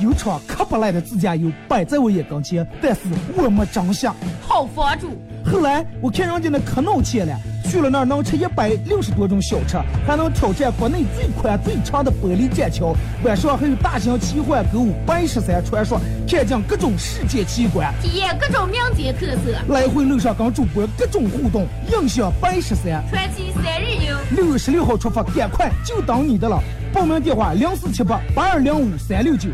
有场可不赖的自驾游摆在我眼跟前，但是我没珍惜。好房主。后来我看人家那可闹钱了，去了那儿能吃一百六十多种小吃，还能挑战国内最宽最长的玻璃栈桥。晚上还有大型奇幻歌舞白石山传说，看见各种世界奇观，体验各种民间特色。来回路上跟主播各种互动，印象白石山。传奇三日游，六月十六号出发，赶快就等你的了。报名电话：零四七八八二零五三六九。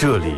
这里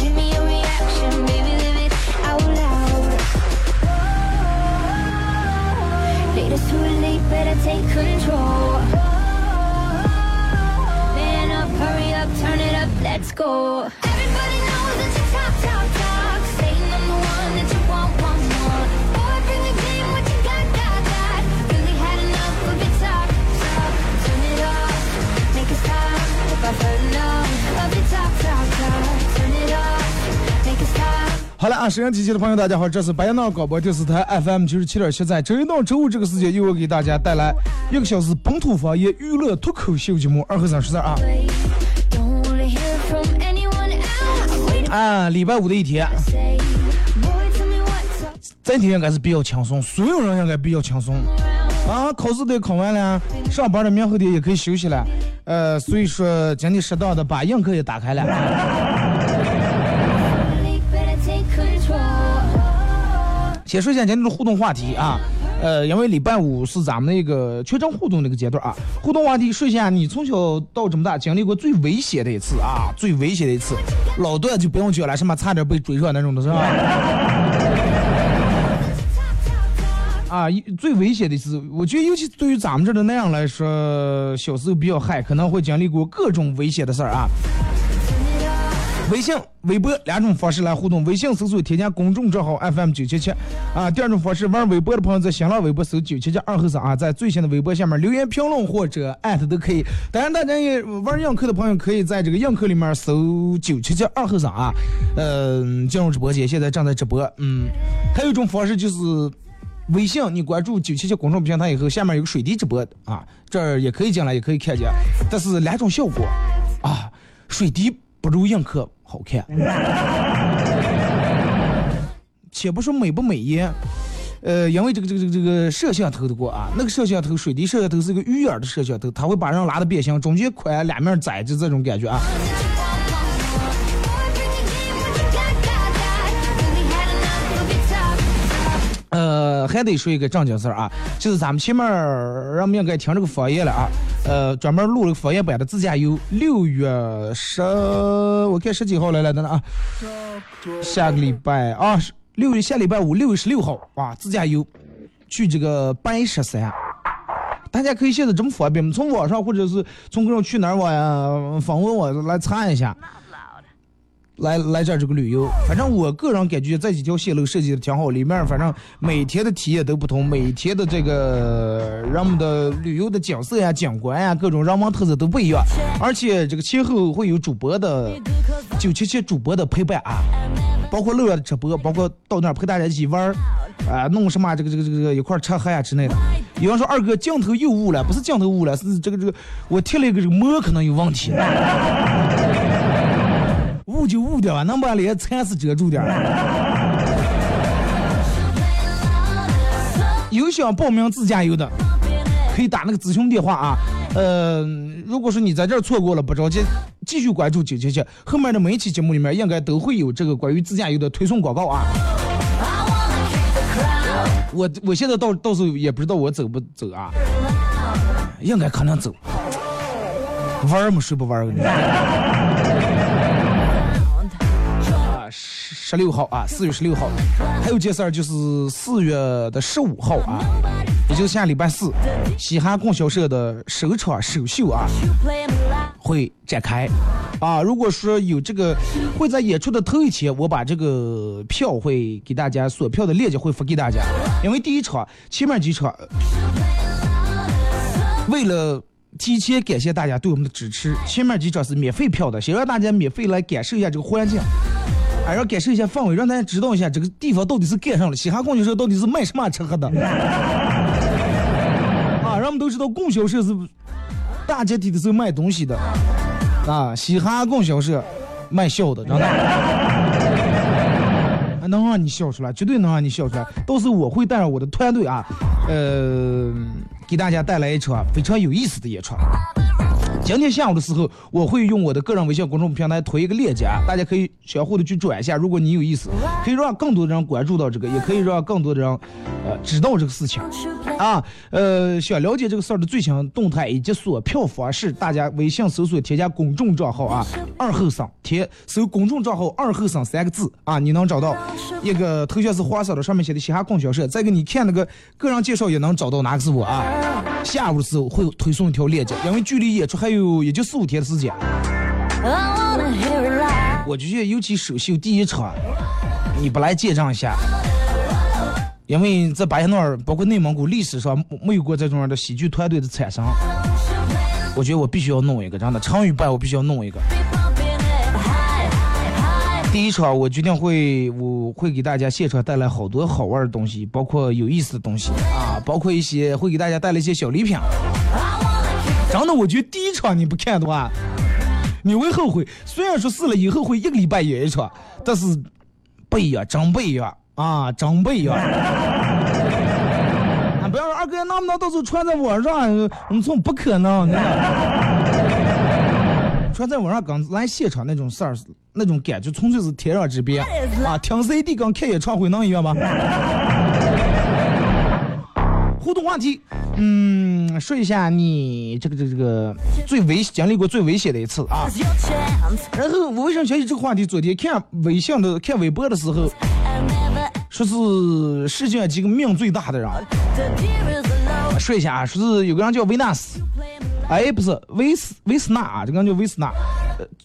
better take control. Man up, hurry up, turn it up, let's go. 好了啊，沈阳机器的朋友，大家好，这是白杨闹广播电视台 FM 九十七点七，在周一到周五这个时间，又会给大家带来一个小时本土方言娱乐脱口秀节目。二和尚实在啊，啊，礼拜五的一天，say, boy, tell me what's up. 这天应该是比较轻松，所有人应该比较轻松啊。考试都考完了，上班的明后天也可以休息了，呃，所以说今天适当的把映客也打开了。先说一下今天的互动话题啊，呃，因为礼拜五是咱们那个全程互动那个阶段啊，互动话题说一下你从小到这么大经历过最危险的一次啊，最危险的一次，老段就不用讲了，什么差点被追上那种的是吧？啊，最危险的一次，我觉得尤其对于咱们这的那样来说，小时候比较嗨，可能会经历过各种危险的事儿啊。微信、微博两种方式来互动。微信搜索添加公众账号 FM 九七七啊。第二种方式，玩微博的朋友在新浪微博搜九七七二后三啊，在最新的微博下面留言评论或者艾特都可以。当然，大家也玩映客的朋友可以在这个映客里面搜九七七二后三啊，嗯、进入直播间，现在正在直播。嗯，还有一种方式就是。微信，你关注九七七公众平台以后，下面有个水滴直播啊，这儿也可以进来，也可以看见，但是两种效果啊，水滴不如映客好看。且不说美不美颜，呃，因为这个这个这个这个摄像头的过啊，那个摄像头水滴摄像头是个鱼眼的摄像头，它会把人拉的变形，中间宽，两面窄，就这种感觉啊。还得说一个正经事儿啊，就是咱们前面儿让我们应该听这个方言了啊，呃，专门录了个方言版的自驾游，六月十，我看十几号来了等等啊，下个礼拜啊，六月下礼拜五六月十六号啊，自驾游去这个白石山。大家可以现在这么方便，从网上或者是从各种去哪儿网呀、访问我来查一下，来来这儿这个旅游。反正我个人感觉这几条线路设计的挺好，里面反正每天的体验都不同，每天的这个人们的旅游的景色呀、景观呀，各种人文特色都不一样。而且这个前后会有主播的九七七主播的陪伴啊，包括乐乐的直播，包括到那儿陪大家一起玩儿，啊，弄什么这个这个这个一块吃喝呀之类的。有人说二哥镜头又雾了，不是镜头雾了，是这个这个我贴了一个膜可能有问题。雾就雾点吧，能把脸蚕丝遮住点儿。有想报名自驾游的，可以打那个咨询电话啊。呃，如果说你在这儿错过了，不着急，继续关注九七七，后面的每一期节目里面应该都会有这个关于自驾游的推送广告啊。我我现在到到时候也不知道我走不走啊，应该可能走。玩儿嘛，谁不玩儿十六号啊，四月十六号，还有件事儿就是四月的十五号啊，也就是下礼拜四，西汉供销社的首场首秀啊会展开啊。如果说有这个会在演出的头一天，我把这个票会给大家锁票的链接会发给大家，因为第一场前面几场为了。提前感谢大家对我们的支持。前面几场是免费票的，想让大家免费来感受一下这个环境，哎，要感受一下氛围，让大家知道一下这个地方到底是干上了。嘻哈供销社到底是卖什么吃喝的？啊，让我们都知道供销社是大集体的时候卖东西的，啊，嘻哈供销社卖笑的，真的。能让你笑出来，绝对能让你笑出来。到时候我会带上我的团队啊，呃，给大家带来一场非常有意思的演出。今天下午的时候，我会用我的个人微信公众平台推一个链接，大家可以相互的去转一下。如果你有意思，可以让更多的人关注到这个，也可以让更多的人呃知道这个事情啊。呃，想了解这个事儿的最新动态以及锁票方式，大家微信搜索添加公众账号啊，二后生贴搜公众账号二后生三个字啊，你能找到一个头像是黄色的，上面写的嘻哈供销社，再给你看那个个人介绍也能找到哪个是我啊。下午的时候会推送一条链接，因为距离演出还有也就四五天的时间。我就觉得尤其首秀第一场，你不来见证一下，因为在巴彦淖尔，包括内蒙古历史上没有过这种样的喜剧团队的产生。我觉得我必须要弄一个，真的，成语败我必须要弄一个。第一场我决定会，我会给大家现场带来好多好玩的东西，包括有意思的东西啊，包括一些会给大家带来一些小礼品。真的，我觉得第一场你不看的话，你会后悔。虽然说试了以后会一个礼拜演一场，但是不一样，真不一样啊，真不一样。啊，不要说二哥能不能到时候穿在网上？我们从不可能，穿在网上跟来现场那种事儿，那种感觉纯粹是天壤之别啊！听 CD 跟看演唱会能一样吗？互动话题，嗯，说一下你这个这个这个最危经历过最危险的一次啊。然后我为什么想起这个话题？昨天看微信的看微博的时候，说是世界上几个命最大的人。说一下啊，说是有个人叫维纳斯，哎，不是维斯维斯纳啊，这个叫维斯纳。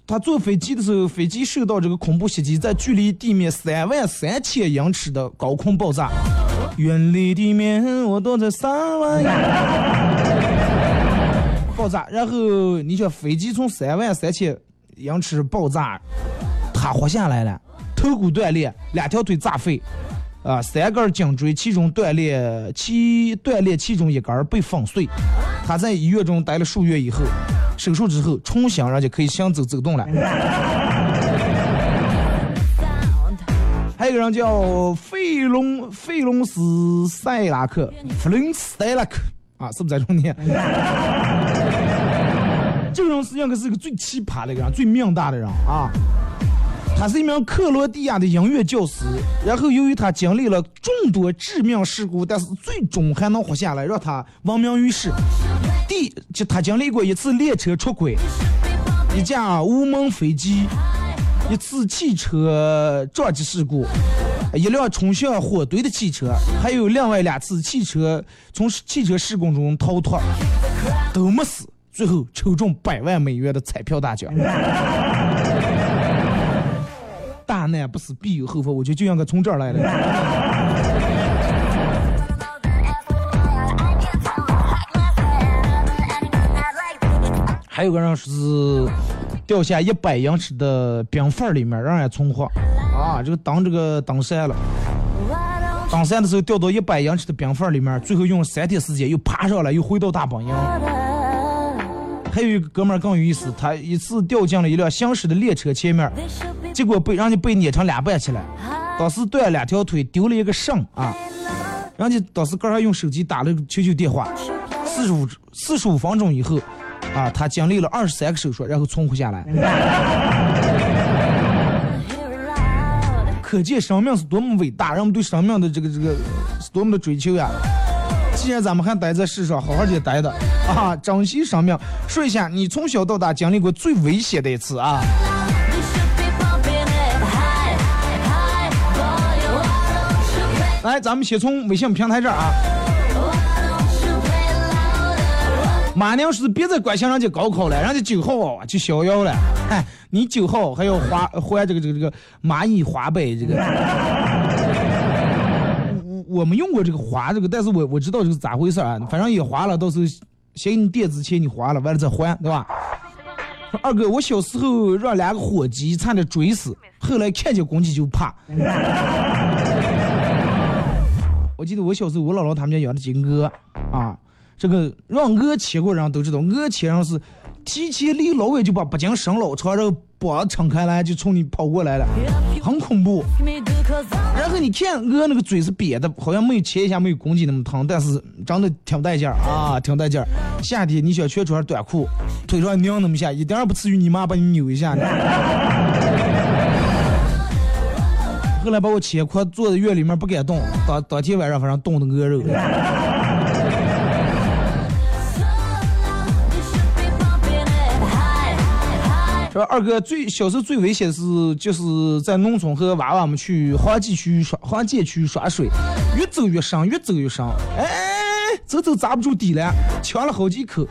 他坐飞机的时候，飞机受到这个恐怖袭击，在距离地面三万三千英尺的高空爆炸。远离地面，我躲在三万。爆炸，然后你说飞机从三万三千英尺爆炸，他活下来了，头骨断裂，两条腿炸废，啊，三根颈椎其中断裂，其断裂其中一根儿被粉碎。他在医院中待了数月以后，手术之后重新人家可以行走走动了。还有个人叫费隆费隆斯塞拉克弗伦斯塞拉克啊，是不是在中间？这个人实际上是个最奇葩的一个人，最命大的人啊。他是一名克罗地亚的音乐教师，然后由于他经历了众多致命事故，但是最终还能活下来，让他闻名于世。第，就他经历过一次列车出轨，一架无门飞机。一次汽车撞击事故，一辆冲向火堆的汽车，还有另外两次汽车从汽车事故中逃脱，都没死，最后抽中百万美元的彩票大奖。大难不死必有后福，我觉得就应该从这儿来的。还有个人是。掉下一百英尺的冰缝里面，让人存活啊！这个当这个登山了。登山的时候掉到一百英尺的冰缝里面，最后用了三天时间又爬上来，又回到大本营。还有一个哥们儿更有意思，他一次掉进了一辆行驶的列车前面，结果被人家被碾成两半去了，当时断了两条腿，丢了一个肾啊。人家当时刚还用手机打了个求救电话，四十五四十五分钟以后，啊，他经历了二十三个手术，然后存活下来。可见生命是多么伟大，人们对生命的这个这个是多么的追求呀！既然咱们还待在世上，好好的待着啊，珍惜生命。说一下，你从小到大经历过最危险的一次啊？来，咱们先从微信平台这儿啊。马娘是别再关心人家高考了，人家九号就逍遥了。哎，你九号还要花还这个这个这个蚂蚁花呗这个。我我没用过这个花这个，但是我我知道这是咋回事啊。反正也花了，到时候先给你垫子钱，你花了完了再还，对吧？二哥，我小时候让两个伙计差点追死，后来看见公鸡就怕。我记得我小时候，我姥姥他们家养的几鹅啊，这个让鹅切过人都知道，鹅切上是提前离老远就把脖颈伸老长，然后膀撑开来就冲你跑过来了，很恐怖。然后你看鹅那个嘴是瘪的，好像没有切一下没有公鸡那么疼，但是长得挺带劲儿啊，挺带劲儿。夏天你想全穿短裤，腿上拧那么下，一点儿不至于你妈把你扭一下。后来把我切块，坐在院里面不敢动。当当天晚上，反正冻的鹅肉。说二哥最小时候最危险的是，就是在农村和娃娃们去黄建区耍黄建区耍水，越走越深，越走越深。哎，走走扎不住底了，呛了好几口。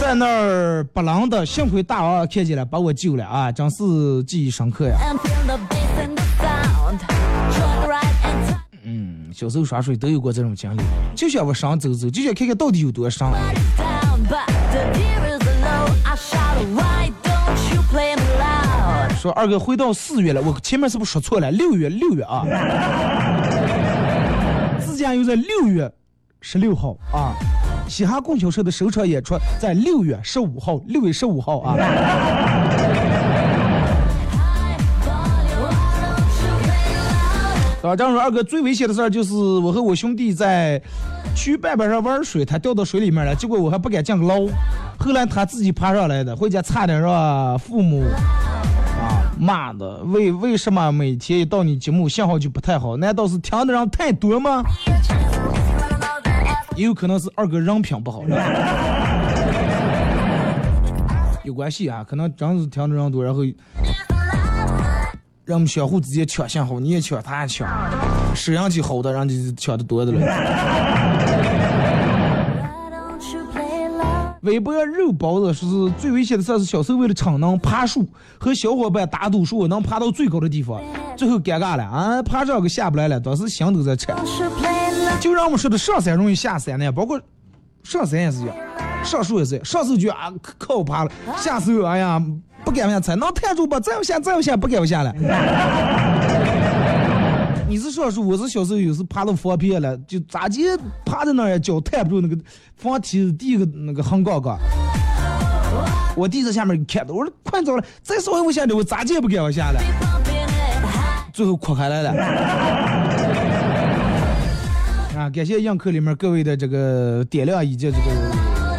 在那儿不冷的，幸亏大娃娃看见了，把我救了啊！真是记忆深刻呀。小时候耍水都有过这种经历，就想往上走走，就想看看到底有多深。说二哥回到四月了，我前面是不是说错了？六月，六月啊！自驾游在六月十六号啊，嘻哈供销社的首场演出在六月十五号，六月十五号啊。啊，这样说二哥最危险的事儿就是我和我兄弟在去坝边上玩水，他掉到水里面了，结果我还不敢进捞，后来他自己爬上来的，回家差点让父母啊骂的。为为什么每天一到你节目信号就不太好？难道是听的人太多吗？也有可能是二哥人品不好，有关系啊，可能真是听的人多，然后。让我们相互之间抢信号，你也抢，他也抢，摄像机好的，人家抢的多的了。微博肉包子说是最危险的事是小时候为了逞能爬树，和小伙伴打赌说我能爬到最高的地方，最后尴尬了啊，爬上个下不来了，当时心都在颤。就让我们说的上山容易下山呢，包括上山也是一样，上树也是，上树就啊靠爬了，下树哎呀。不敢往下踩，能抬住不？再往下，再往下，不敢往下了。你是说说，我是小时候有时爬到房边了，就咋地趴在那儿，脚抬不住那个房梯第一个那个横杠杠。我弟在下面看着，我说快走了，再稍微往下点，我咋地也不敢往下了。最后哭开来了。啊，感谢映客里面各位的这个点亮以及这个，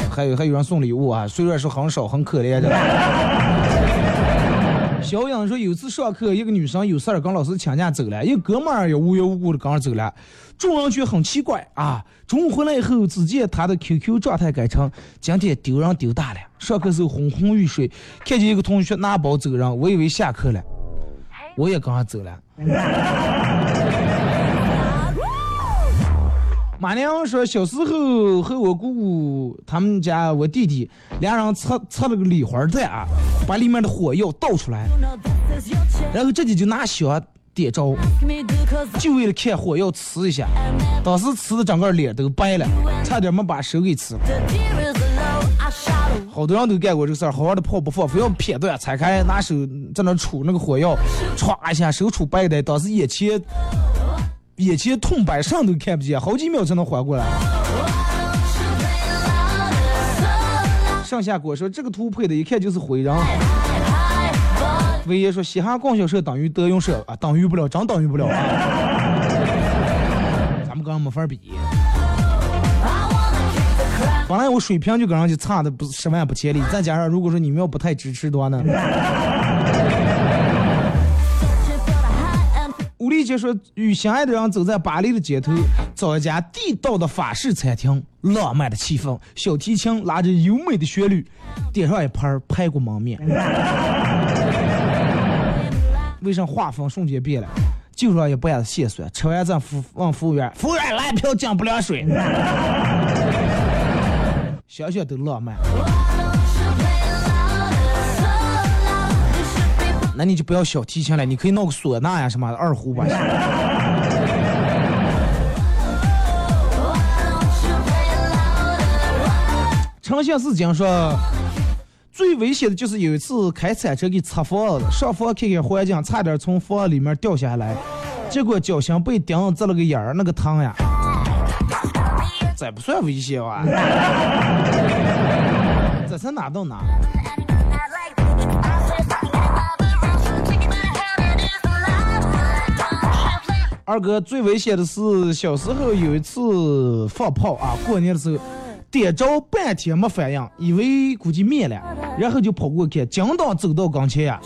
还有还有人送礼物啊，虽然是很少很可怜的。小杨说，有次上课，一个女生有事儿跟老师请假走了，一个哥们儿也无缘无故的跟着走了，众人却很奇怪啊。中午回来以后，只见他的 QQ 状态改成今天丢人丢大了。上课时候昏昏欲睡，看见一个同学拿包走人，我以为下课了，我也跟着走了。马娘说，小时候和我姑姑他们家我弟弟俩人测测了个礼花弹啊，把里面的火药倒出来，然后自己就拿香点着，就为了看火药呲一下，当时呲的整个脸都白了，差点没把手给呲了。好多人都干过这个事儿，好好的炮不放，非要撇断拆开，拿手在那杵那个火药，歘一下手杵白的，当时眼前。眼前痛白，上都看不见，好几秒才能缓过来。上下果说这个图配的，一看就是毁人。威爷说嘻哈供销社等于德云社啊，等于不了，真等于不了。咱们刚刚没法比。本来我水平就跟人家差的不十万不千里，再加上如果说你们要不太支持的话呢？丽姐说，与心爱的人走在巴黎的街头，找一家地道的法式餐厅，浪漫的气氛，小提琴拉着优美的旋律，点上一盘排骨焖面。为啥画风瞬间变了？就上一半的蟹酸，吃完再服问服务员，服务员来一瓢姜不凉水。想想都浪漫。那你就不要小提琴了，你可以弄个唢呐呀什么的二胡吧。诚信是讲说，最危险的就是有一次开铲车给擦房子，上房看看环境，差点从房里面掉下来，结果脚心被钉子了个眼儿，那个疼呀！这不算危险吧，这是哪到哪？二哥最危险的是小时候有一次放炮啊，过年的时候点着半天没反应，以为估计灭了，然后就跑过去，刚当走到跟前呀，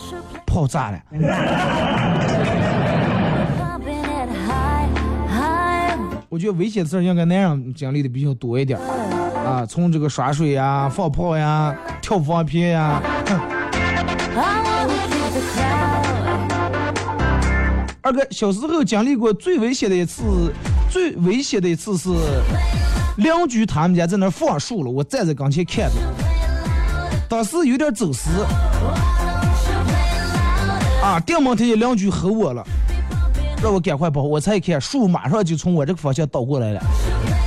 炮炸了。我觉得危险的事儿应该男人经历的比较多一点啊，从这个耍水呀、放炮呀、跳防片呀。二哥小时候经历过最危险的一次，最危险的一次是邻居他们家在那放树了，我站在跟前看着，当时有点走神，啊，电门听见邻居吼我了，让我赶快跑，我才一看树马上就从我这个方向倒过来了。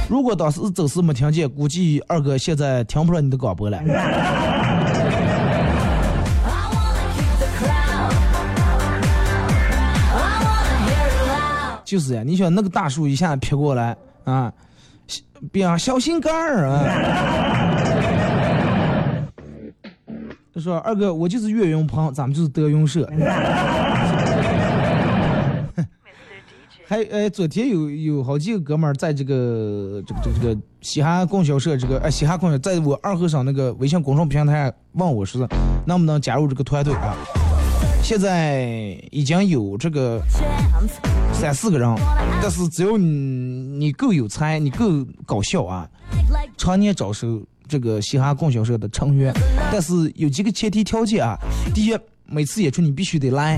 如果当时走时没听见，估计二哥现在听不上你的广播了。就是呀，你想那个大树一下劈过来啊，别小心肝儿啊！他说：“二哥，我就是岳云鹏，咱们就是德云社。”还呃，昨天有有好几个哥们儿在这个这个这个这个嘻哈供销社这个哎嘻哈供销，在我二和尚那个微信公众平台问我说能不能加入这个团队啊？现在已经有这个三四个人，但是只要你你够有才，你够搞笑啊，常年招收这个嘻哈供销社的成员。但是有几个前提条件啊，第一，每次演出你必须得来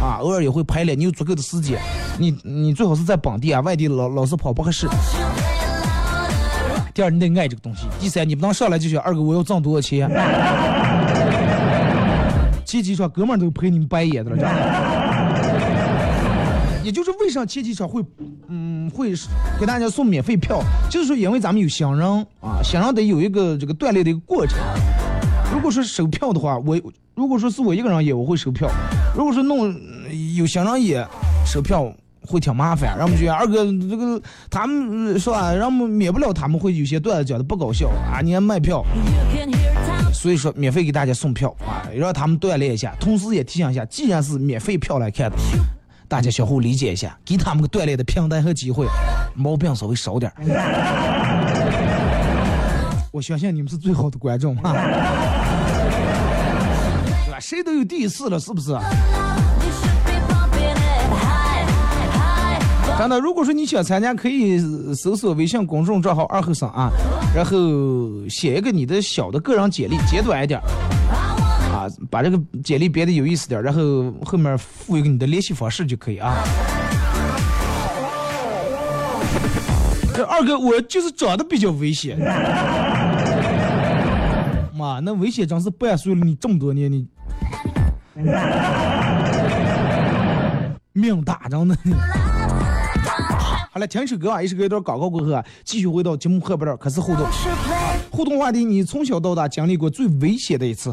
啊，偶尔也会排练，你有足够的时间。你你最好是在本地啊，外地老老是跑不合适。第二，你得爱这个东西。第三，你不能上来就想二哥我要挣多少钱。前几场哥们儿都陪你们白眼的了，真的。也就是为啥前几场会，嗯，会给大家送免费票，就是说因为咱们有新人啊，新人得有一个这个锻炼的一个过程。如果说收票的话，我如果说是我一个人演，我会收票；如果说弄有新人演，收票会挺麻烦。让我们觉得二哥这个他们是吧？让我们免不了他们会有些段子讲的不搞笑啊，你还卖票。所以说，免费给大家送票啊，让他们锻炼一下，同时也提醒一下，既然是免费票来看的，大家相互理解一下，给他们个锻炼的平台和机会，毛病稍微少点我相信你们是最好的观众啊，对吧？谁都有第一次了，是不是？真的，如果说你想参加，可以搜索微信公众账号“二后生”啊，然后写一个你的小的个人简历，简短一点，啊，把这个简历编的有意思点，然后后面附一个你的联系方式就可以啊。这二哥，我就是长得比较危险。妈，那危险真是伴随了你这么多年，你命大着呢。好了，听一首歌啊，一首歌一段广告过后啊，继续回到节目后边儿开始互动。互动话题：你从小到大经历过最危险的一次？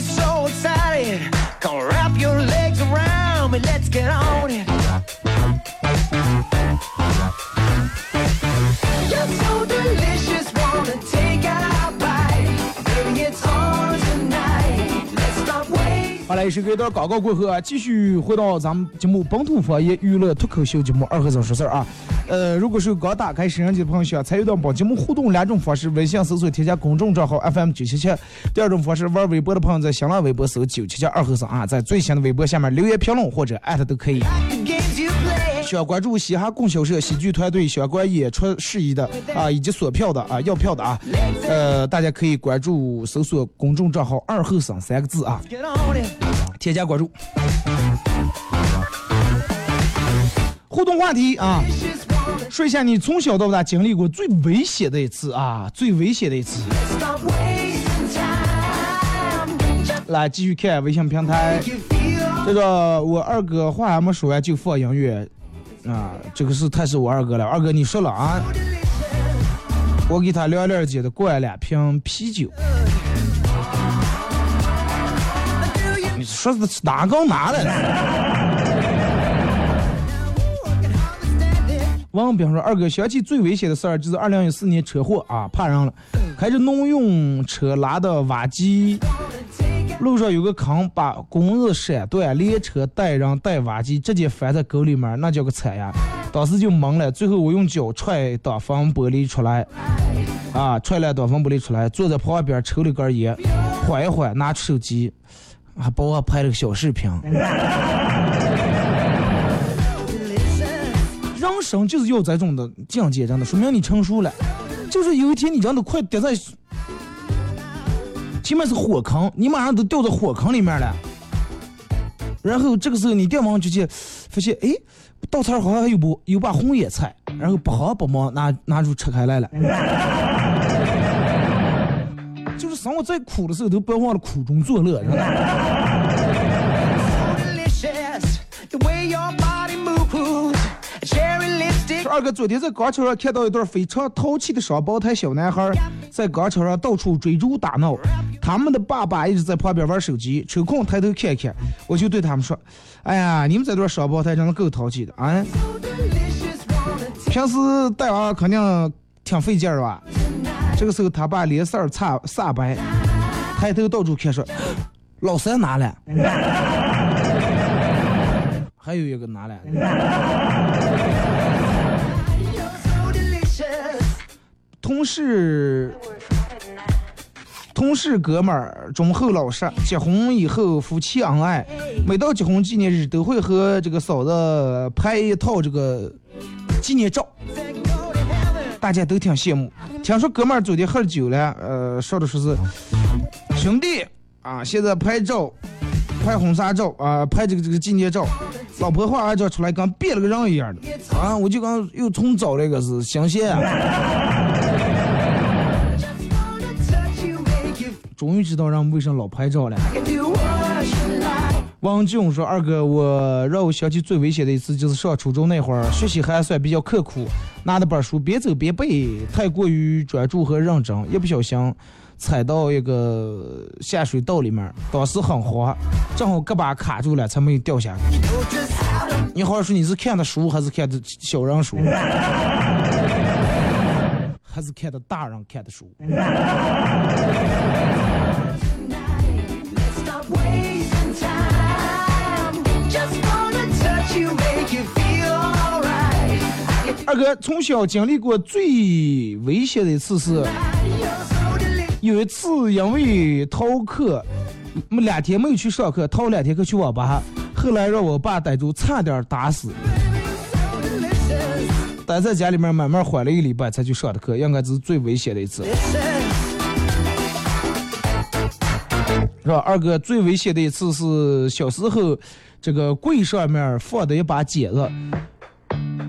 so excited. Come wrap your legs around me. Let's get on it. 好嘞，是隔一段广告过后啊，继续回到咱们节目本土方言娱乐脱口秀节目二和尚说事儿啊。呃，如果是刚打开摄像机的朋友，想参与到本节目互动两种方式：微信搜索添加公众账号 FM 九七七；第二种方式，玩微博的朋友在新浪微博搜九七七二和尚啊，在最新的微博下面留言评论或者艾特都可以。想关注嘻哈供销社喜剧团队相关演出事宜的啊，以及锁票的啊，要票的啊，呃，大家可以关注搜索公众账号“二后生”三个字啊，添加关注。互动话题啊，说一下你从小到大经历过最危险的一次啊，最危险的一次。来继续看微信平台，这个我二哥话还没说完就放音乐啊，这个是太是我二哥了，二哥你说了啊，我给他亮亮姐的灌两瓶啤酒。你说的是哪刚拿来的？王斌说：“二哥，想起最危险的事儿，就是二零一四年车祸啊，怕人了，开着农用车拉的挖机，路上有个坑，把工人闪断，连车带人带挖机直接翻在沟里面，那叫个惨呀！当时就懵了，最后我用脚踹挡风玻璃出来，啊，踹烂挡风玻璃出来，坐在旁边抽了根烟，缓一缓，拿出手机，还帮我拍了个小视频。人生就是要这种的境界，真的说明你成熟了。就是有一天你真的快跌在，前面是火坑，你马上都掉到火坑里面了。然后这个时候你电网就去发现，哎，稻草好像还有把有把红叶菜，然后不慌不忙拿拿出吃开来了。就是生活再苦的时候，都不要忘了苦中作乐，二哥昨天在广场上看到一对非常淘气的双胞胎小男孩，在广场上到处追逐打闹，他们的爸爸一直在旁边玩手机，抽空抬头看看，我就对他们说：“哎呀，你们这对双胞胎真的够淘气的啊！平时带娃肯定挺费劲儿吧？”这个时候他爸脸色儿煞煞白，抬头到处看说：“老三拿了？还有一个拿了？”同事同事哥们儿忠厚老实，结婚以后夫妻恩爱，每到结婚纪念日都会和这个嫂子拍一套这个纪念照，大家都挺羡慕。听说哥们儿昨天喝酒了，呃，说的说是兄弟啊，现在拍照。拍婚纱照啊、拍这个这个纪念照，老婆化完妆出来跟变了个人一样的啊！我就刚又重找了一个是新鲜。终于知道让为什么老拍照了。王俊说：“二哥，我让我想起最危险的一次，就是上初中那会儿，学习还算比较刻苦，拿着本书边走边背，太过于专注和认真，一不小心踩到一个下水道里面，当时很滑，正好胳膊卡住了，才没有掉下去。你好好说，你是看的书还是看的小人书？还是看的大人看的书。二哥从小经历过最危险的一次是，有一次因为逃课，没两天没有去上课，逃两天课去网吧，后来让我爸逮住，差点打死。待在家里面慢慢缓了一个礼拜才去上的课，应该是最危险的一次，是吧？二哥最危险的一次是小时候，这个柜上面放的一把剪子，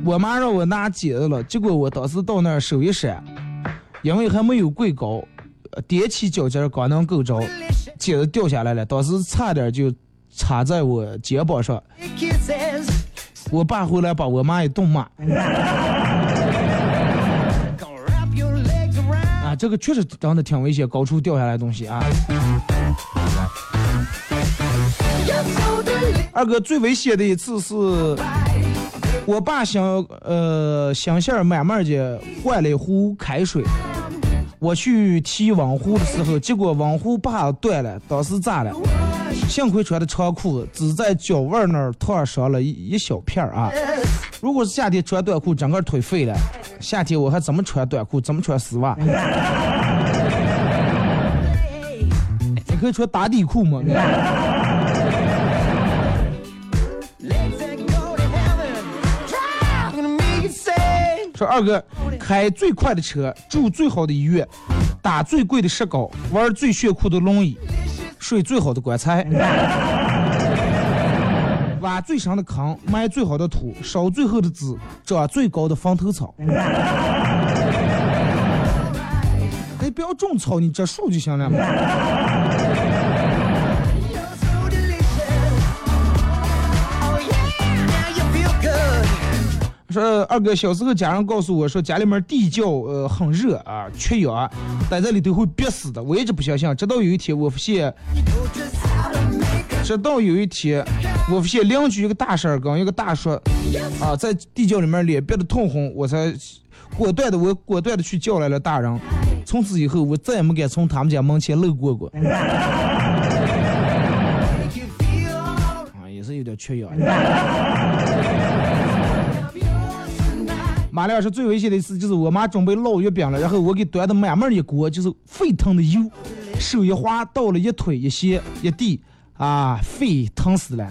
我妈让我拿剪子了，结果我当时到那儿手一闪，因为还没有柜高，踮起脚尖刚能够着，剪子掉下来了，当时差点就插在我肩膀上。我爸回来把我妈一顿骂这个确实真的挺危险，高处掉下来东西啊。二哥最危险的一次是，我爸想呃想线儿慢慢的换了一壶开水，我去提网壶的时候，结果网壶把断了，当时炸了？幸亏穿的长裤子，只在脚腕那儿烫伤了一一小片儿啊。如果是夏天穿短裤，整个腿废了。夏天我还怎么穿短裤，怎么穿丝袜？你可以穿打底裤吗？说二哥，开最快的车，住最好的医院，打最贵的石膏，玩最炫酷的轮椅，睡最好的棺材，挖最深的坑，埋最好的土，烧最厚的纸，长最高的坟头草。你 不要种草，你植树就行了。说二哥小时候家人告诉我说家里面地窖呃很热啊缺氧，待在里头会憋死的。我一直不相信，直到有一天我发现，直到有一天我发现邻居一个大婶儿跟一个大叔啊在地窖里面脸憋得通红，我才果断的我果断的去叫来了大人。从此以后我再也没敢从他们家门前路过过。啊，也是有点缺氧。马亮是最危险的一次就是我妈准备烙月饼了，然后我给端的满满一锅就是沸腾的油，手一滑倒了一腿一血一地啊，沸腾死了。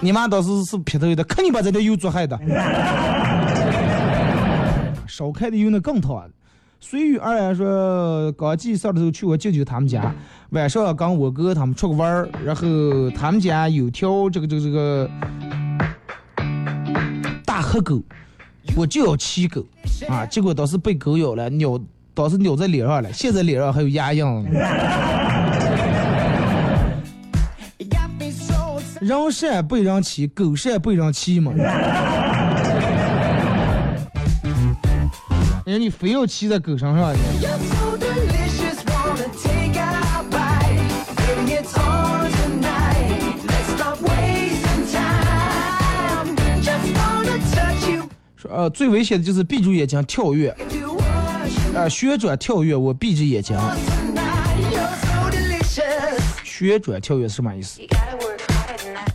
你妈当时是劈头的，看你把这条油做害的。烧开的油那更烫。随遇而安说，刚记事的时候去我舅舅他们家，晚上跟我哥他们出个玩儿，然后他们家有条这个这个这个。黑狗，我就要骑狗啊！结果当时被狗咬了，咬当时咬在脸上了，现在脸上还有牙印。人善被人欺，狗善被人欺嘛。人你非要骑在狗身上呢？呃，最危险的就是闭住眼睛跳跃，啊，旋转跳跃，我闭着眼睛。旋转跳跃是什么意思？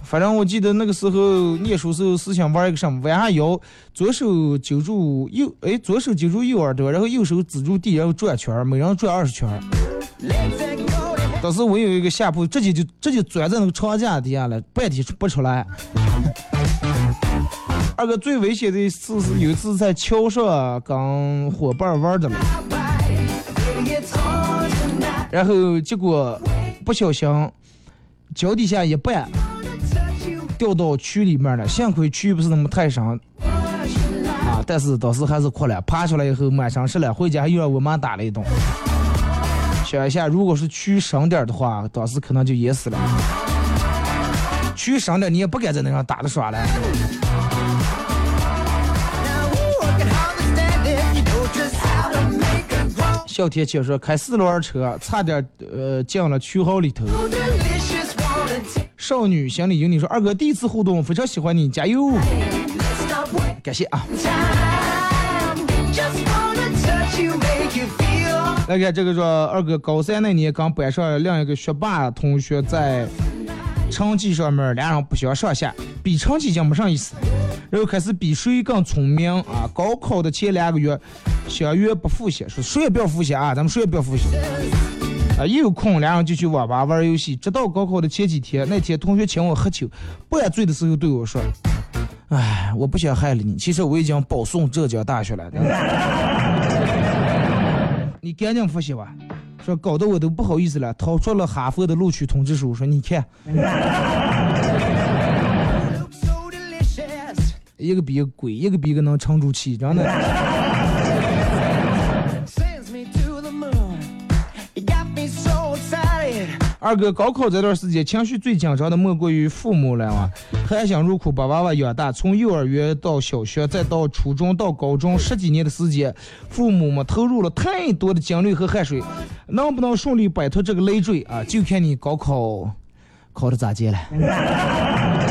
反正我记得那个时候念书时候是想玩一个什么，弯下腰，左手揪住右，哎，左手揪住右耳朵，然后右手指住地，然后转圈，每人转二十圈。当时我有一个下铺，直接就直接钻在那个床架底下了，半天出不出来。二哥最危险的一次是有一次在桥上跟伙伴玩的了，然后结果不小心脚底下一绊，掉到渠里面了。幸亏渠不是那么太深啊，但是当时还是哭了。爬出来以后满身是了，回家又让我妈打了一顿。想一下，如果是渠深点的话，当时可能就淹死了。渠深点，你也不敢在那上打的耍了。小天气说开四轮车，差点呃进了区号里头。少女心里有你说二哥第一次互动，非常喜欢你，加油！感谢啊。来看这个说二哥高三那年刚班上另一个学霸同学在成绩上面俩人不相上下，比成绩讲不上意思，然后开始比谁更聪明啊！高考的前两个月。相约不复习，说谁也不要复习啊，咱们谁也不要复习。啊，一有空两人就去网吧玩游戏，直到高考的前几天，那天同学请我喝酒，半醉的时候对我说：“哎，我不想害了你，其实我已经保送浙江大学了。你赶紧复习吧。”说搞得我都不好意思了，掏出了哈佛的录取通知书，说你看，一个比一个贵，一个比一个能沉住气，真的。二哥，高考这段时间情绪最紧张的莫过于父母了啊！含辛茹苦把娃娃养大，从幼儿园到小学，再到初中到高中，十几年的时间，父母们投入了太多的精力和汗水，能不能顺利摆脱这个累赘啊？就看你高考考的咋接了。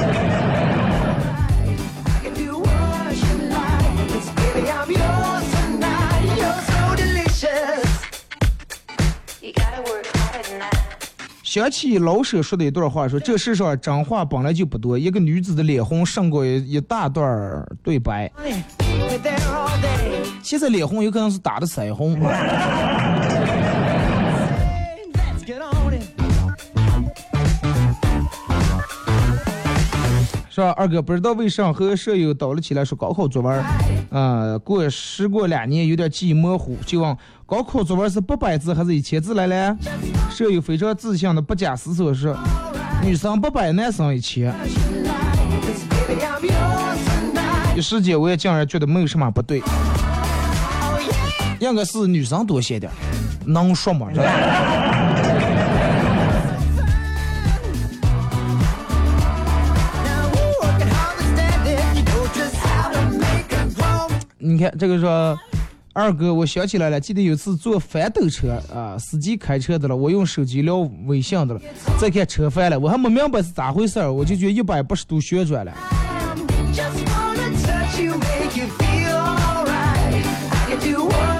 想起老舍说的一段话，说这世上真话本来就不多，一个女子的脸红胜过一一大段儿对白。现在脸红有可能是打的腮红。是吧，二哥不知道为啥和舍友叨了起来，说高考作文，啊，过时过两年有点记忆模糊，就问高考作文是八百字还是一千字来了？舍友非常自信的不假思索说，女生八百，男生一千。一时间我也竟然觉得没有什么不对，应该是女生多写点，能说吗？你看这个说，二哥，我想起来了，记得有次坐翻斗车啊，司机开车的了，我用手机聊微信的了，再看车翻了，我还没明白是咋回事儿，我就觉得一百八十度旋转了。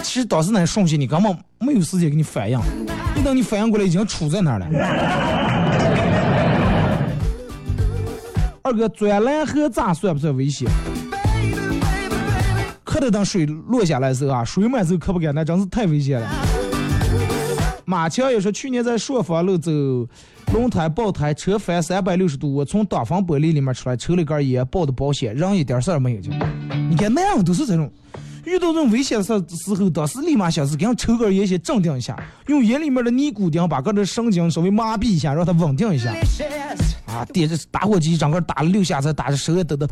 其实当时那瞬间你根本没有时间给你反应，一等你反应过来，已经杵在那儿了。二哥，钻蓝河咋算不算危险？可得等水落下来时候啊，水满时候可不敢，那真是太危险了。马强也说，去年在朔方路走轮胎爆胎，车翻三百六十度，我从挡风玻璃里面出来，抽了根烟，报的保险，人一点事儿没有就。你看那样都是这种，遇到这种危险的时候，当时立马想是给人抽根烟先镇定一下，用烟里面的尼古丁把个这神经稍微麻痹一下，让它稳定一下。啊，点着打火机，整个打了六下才打着手也抖抖。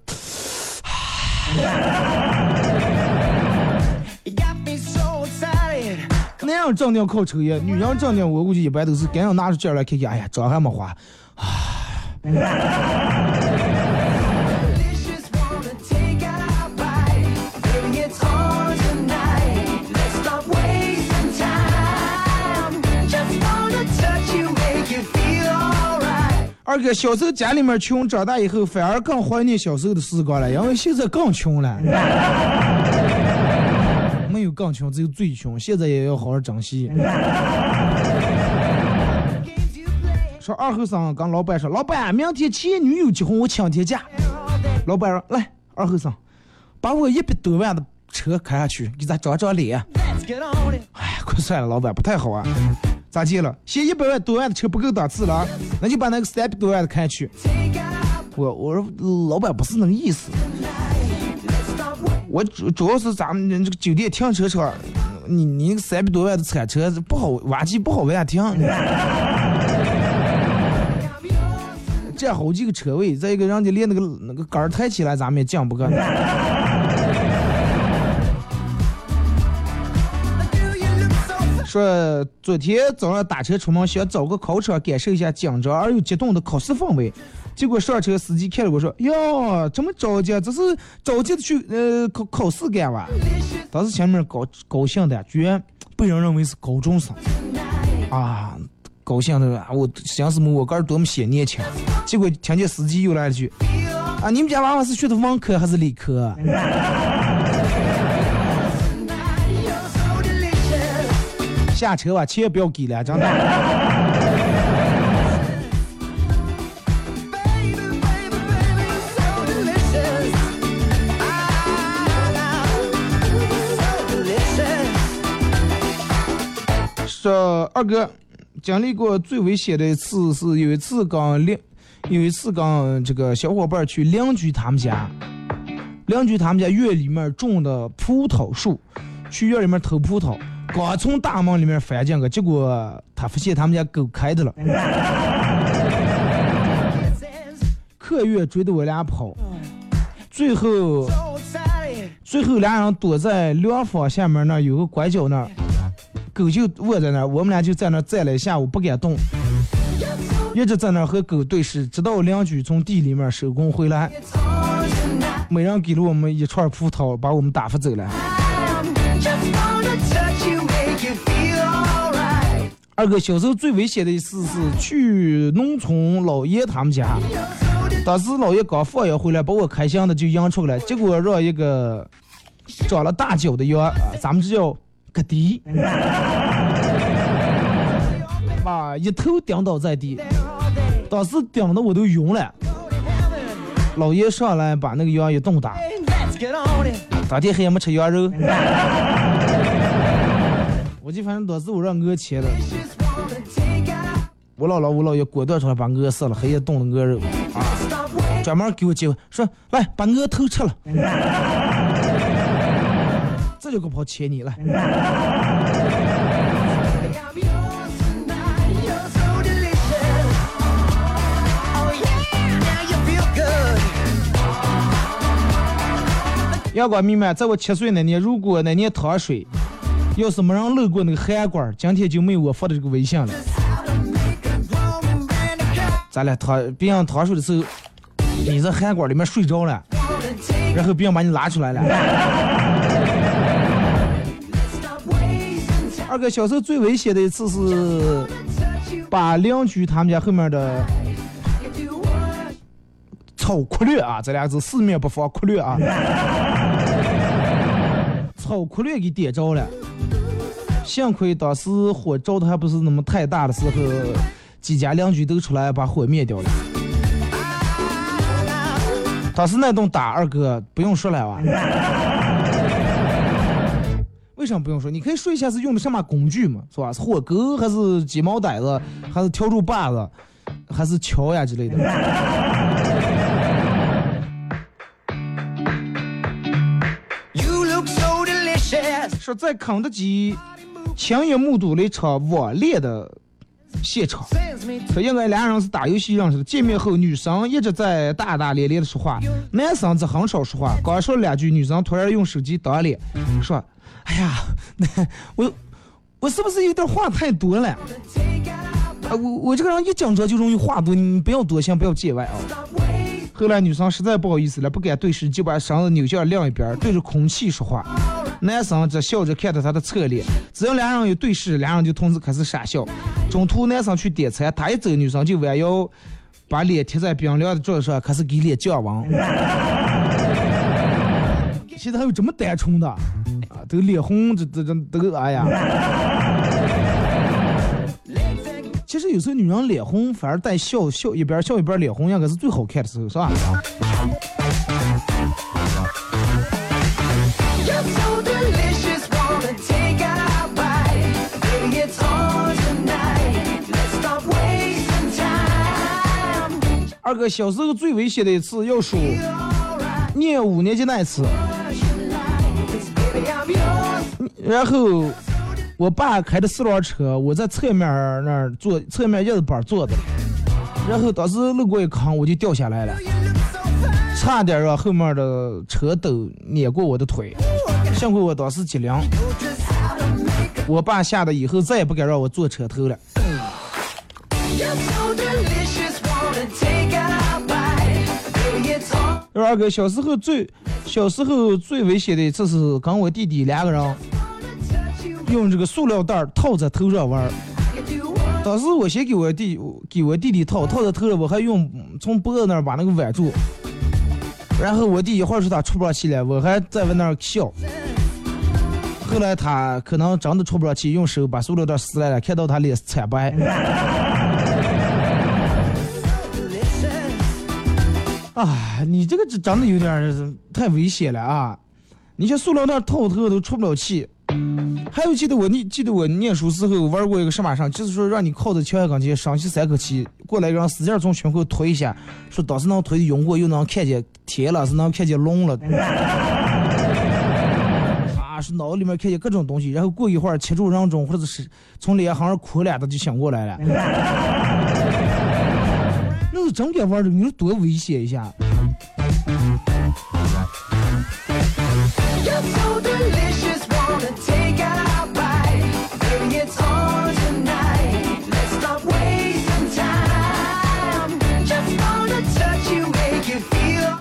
人正定靠抽烟，女人正定我估计一般都是赶紧拿出劲来看看，哎呀，妆还没化，二哥，小时候家里面穷，长大以后反而更怀念小时候的时光了，因为现在更穷了。没有更穷，只有最穷。现在也要好好珍惜。说二后生跟老板说：“老板，明天前女友结婚，我请天假。”老板说：“来，二后生，把我一百多万的车开下去，给咱长长脸。”哎，快算了，老板不太好啊。咋地了？嫌一百万多万的车不够档次了？那就把那个三百多万的开去。我我说老板不是那个意思。我主主要是咱们这个酒店停车场，你你那个三百多万的铲车不好，挖机不好往下停。占好几个车位，再一个人家连那个那个杆儿抬起来，咱们也降不过。说昨天早上打车出门，想找个考场感受一下紧张而又激动的考试氛围。结果上车司机看了我说：“哟，这么着急，这是着急的去呃考考试干哇？”当时前面高高兴的，居然被人认为是高中生啊，高兴的啊我想什么我哥多么显年轻。结果听见司机又来了句：“啊，你们家娃娃是学的文科还是理科？” 下车吧，钱不要给了，真的。说二哥经历过最危险的一次是有一次跟邻有一次跟这个小伙伴去邻居他们家，邻居他们家院里面种的葡萄树，去院里面偷葡萄。刚从大门里面翻进去，结果他发现他们家狗开的了，客院追着我俩跑，最后最后俩人躲在凉房下面那有个拐角那儿，狗就卧在那儿，我们俩就在那儿站了一下午不敢动。一直在那儿和狗对视，直到邻居从地里面收工回来，每人给了我们一串葡萄，把我们打发走了。二哥小时候最危险的一次是去农村姥爷他们家，当时姥爷刚放羊回来，把我开箱的就养出来，结果让一个长了大脚的羊，咱们这叫个迪，啊，一头顶倒在地，当时顶的我都晕了。老爷上来把那个羊一顿打，当天黑也没吃羊肉。我就反正当时我让鹅切了，我姥姥我姥爷果断出来把鹅杀了，黑夜炖了鹅肉。啊，专门给我机会说来把鹅头吃了，这就给我跑切你了。阳光弥漫，在我七岁那年，如果那年糖水要是没人漏过那个含管，今天就没有我发的这个微信了。咱俩糖别人糖水的时候，你在含管里面睡着了，然后别人把你拉出来了。二哥小时候最危险的一次是把邻居他们家后面的草枯略啊，这俩字四面不防枯略啊，草枯略给点着了。幸亏当时火着的还不是那么太大的时候，几家邻居都出来把火灭掉了。当时那顿打二哥不用说了啊，为什么不用说？你可以说一下是用的什么工具嘛，是吧？是火钩还是鸡毛掸子，还是笤帚把子，还是锹呀之类的？说在肯德基亲眼目睹了一场网恋的现场，说应该俩人是打游戏认识的，见面后女生一直在大大咧咧的说话，男生则很少说话。刚说了两句，女生突然用手机挡脸，说：“哎呀，那我我是不是有点话太多了？啊，我我这个人一紧张就容易话多，你不要多先，不要见外啊。”后来女生实在不好意思了，不敢对视，就把身子扭向另一边，对着空气说话。男生则笑着看着她的侧脸。只要两人一对视，两人就同时开始傻笑。中途男生去点餐，他一走，女生就弯腰把脸贴在冰凉的桌子上，开始给脸降温。现在还有这么单纯的啊？都脸红，这这这都哎呀！其实有时候女人脸红反而带笑笑，一边笑一边脸红，应该是最好看的时候，是吧？二哥小时候最危险的一次，要说念五年级那一次，然后我爸开的四轮车，我在侧面那儿坐，侧面叶子板坐的，然后当时路过一坑，我就掉下来了，差点让后面的车斗碾过我的腿，幸亏我当时机灵，我爸吓得以后再也不敢让我坐车头了。二哥小时候最小时候最危险的一次是跟我弟弟两个人用这个塑料袋套在头上玩。当时我先给我弟给我弟弟套套在头上，我还用从脖子那儿把那个挽住。然后我弟一会儿说他出不上气来，我还在那笑。后来他可能真的出不上气，用手把塑料袋撕来了，看到他脸惨白。啊，你这个真真的有点太危险了啊！你像塑料袋套头都出不了气。还有记得我你记得我念书时候玩过一个什么上，就是说让你靠着墙上前上去三口气，过来让使劲从胸口推一下，说当时能推的晕过，又能看见天了，是能看见龙了。啊，是脑子里面看见各种东西，然后过一会儿切住人中，或者是从脸上哭两的就醒过来了。整点玩的你说多危险一下。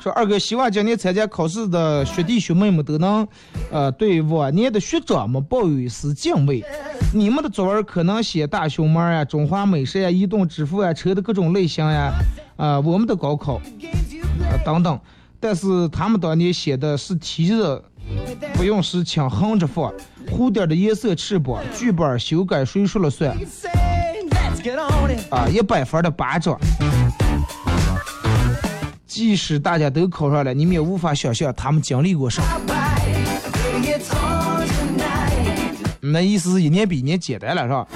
说二哥希望今年参加考试的学弟学妹们都能呃对往年的学长们抱有一丝敬畏。你们的作文可能写大熊猫呀、中华美食呀、移动支付呀、车的各种类型呀，啊、我们的高考，啊等等。但是他们当年写的是题的，不用时请横着放，蝴蝶的颜色翅膀，剧本修改谁说了算？啊，一百分的巴掌。即使大家都考上了，你们也无法想象他们经历过什么。那意思是一年比一年简单了，是吧？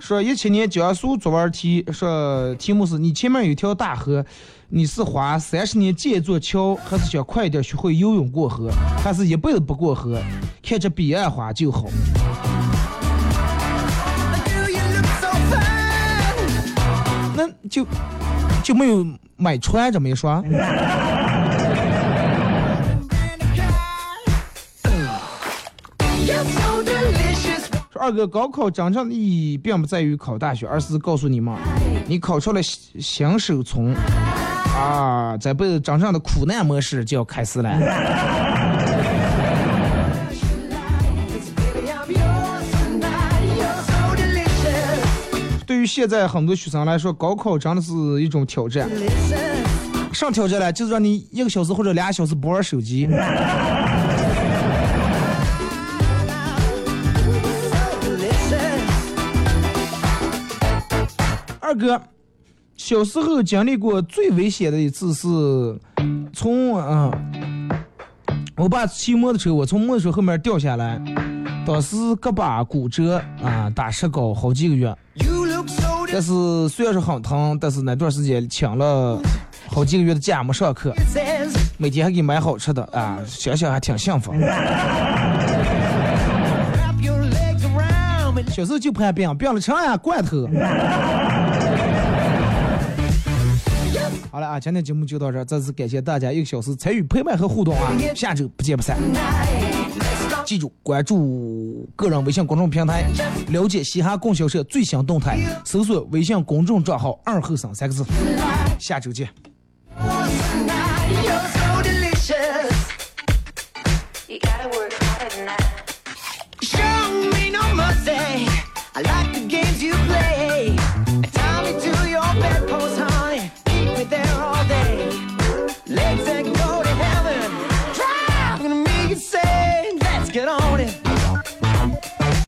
说一七年江苏作文题，说题目是你前面有条大河，你是花三十年建座桥，还是想快一点学会游泳过河，还是一辈子不过河，看着彼岸花就好。那就就没有买船这么一说。说二哥，高考真正的意义并不在于考大学，而是告诉你们，你考出了新新手村啊，这辈子真正的苦难模式就要开始了。对于现在很多学生来说，高考真的是一种挑战。上挑战了，就是让你一个小时或者俩小时不玩手机。二哥，小时候经历过最危险的一次是从嗯、我爸骑摩托车，我从摩托车后面掉下来，当时胳膊骨折啊，打石膏好几个月。但是虽然是很疼，但是那段时间请了好几个月的假没上课，每天还给买好吃的啊，想想还挺幸福。小时候就怕病，病了成呀罐头。好了啊，今天节目就到这，再次感谢大家一个小时参与陪伴和互动啊，下周不见不散。记住关注个人微信公众平台，了解嘻哈供销社最新动态，搜索微信公众账号“二后生”三个字。下周见。You gotta work harder than that. say I like the games you play.